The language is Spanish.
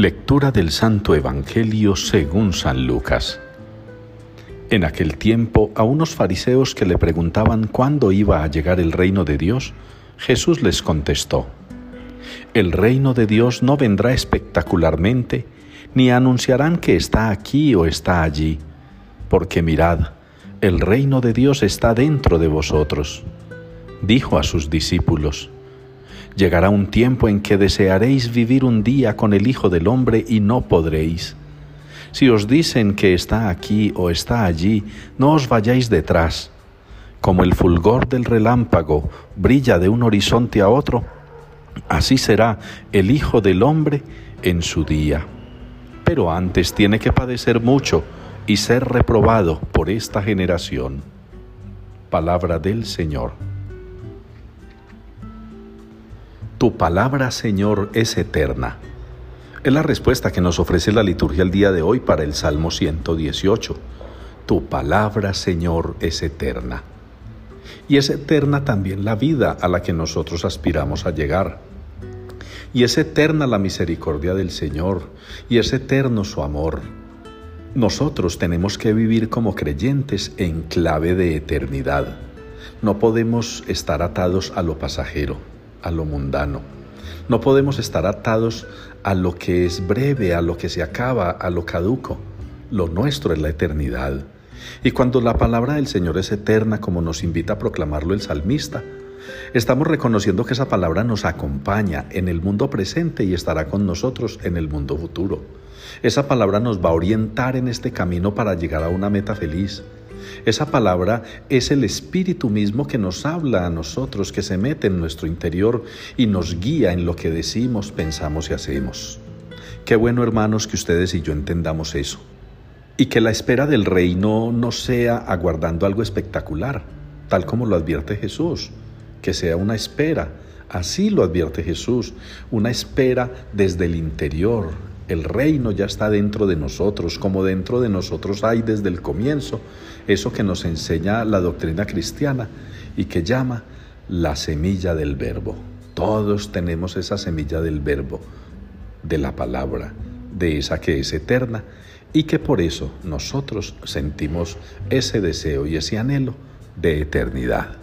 Lectura del Santo Evangelio según San Lucas. En aquel tiempo, a unos fariseos que le preguntaban cuándo iba a llegar el reino de Dios, Jesús les contestó, El reino de Dios no vendrá espectacularmente, ni anunciarán que está aquí o está allí, porque mirad, el reino de Dios está dentro de vosotros. Dijo a sus discípulos, Llegará un tiempo en que desearéis vivir un día con el Hijo del Hombre y no podréis. Si os dicen que está aquí o está allí, no os vayáis detrás. Como el fulgor del relámpago brilla de un horizonte a otro, así será el Hijo del Hombre en su día. Pero antes tiene que padecer mucho y ser reprobado por esta generación. Palabra del Señor. Tu palabra, Señor, es eterna. Es la respuesta que nos ofrece la liturgia el día de hoy para el Salmo 118. Tu palabra, Señor, es eterna. Y es eterna también la vida a la que nosotros aspiramos a llegar. Y es eterna la misericordia del Señor, y es eterno su amor. Nosotros tenemos que vivir como creyentes en clave de eternidad. No podemos estar atados a lo pasajero a lo mundano. No podemos estar atados a lo que es breve, a lo que se acaba, a lo caduco. Lo nuestro es la eternidad. Y cuando la palabra del Señor es eterna, como nos invita a proclamarlo el salmista, estamos reconociendo que esa palabra nos acompaña en el mundo presente y estará con nosotros en el mundo futuro. Esa palabra nos va a orientar en este camino para llegar a una meta feliz. Esa palabra es el Espíritu mismo que nos habla a nosotros, que se mete en nuestro interior y nos guía en lo que decimos, pensamos y hacemos. Qué bueno, hermanos, que ustedes y yo entendamos eso. Y que la espera del reino no sea aguardando algo espectacular, tal como lo advierte Jesús, que sea una espera. Así lo advierte Jesús, una espera desde el interior, el reino ya está dentro de nosotros, como dentro de nosotros hay desde el comienzo, eso que nos enseña la doctrina cristiana y que llama la semilla del verbo. Todos tenemos esa semilla del verbo, de la palabra, de esa que es eterna y que por eso nosotros sentimos ese deseo y ese anhelo de eternidad.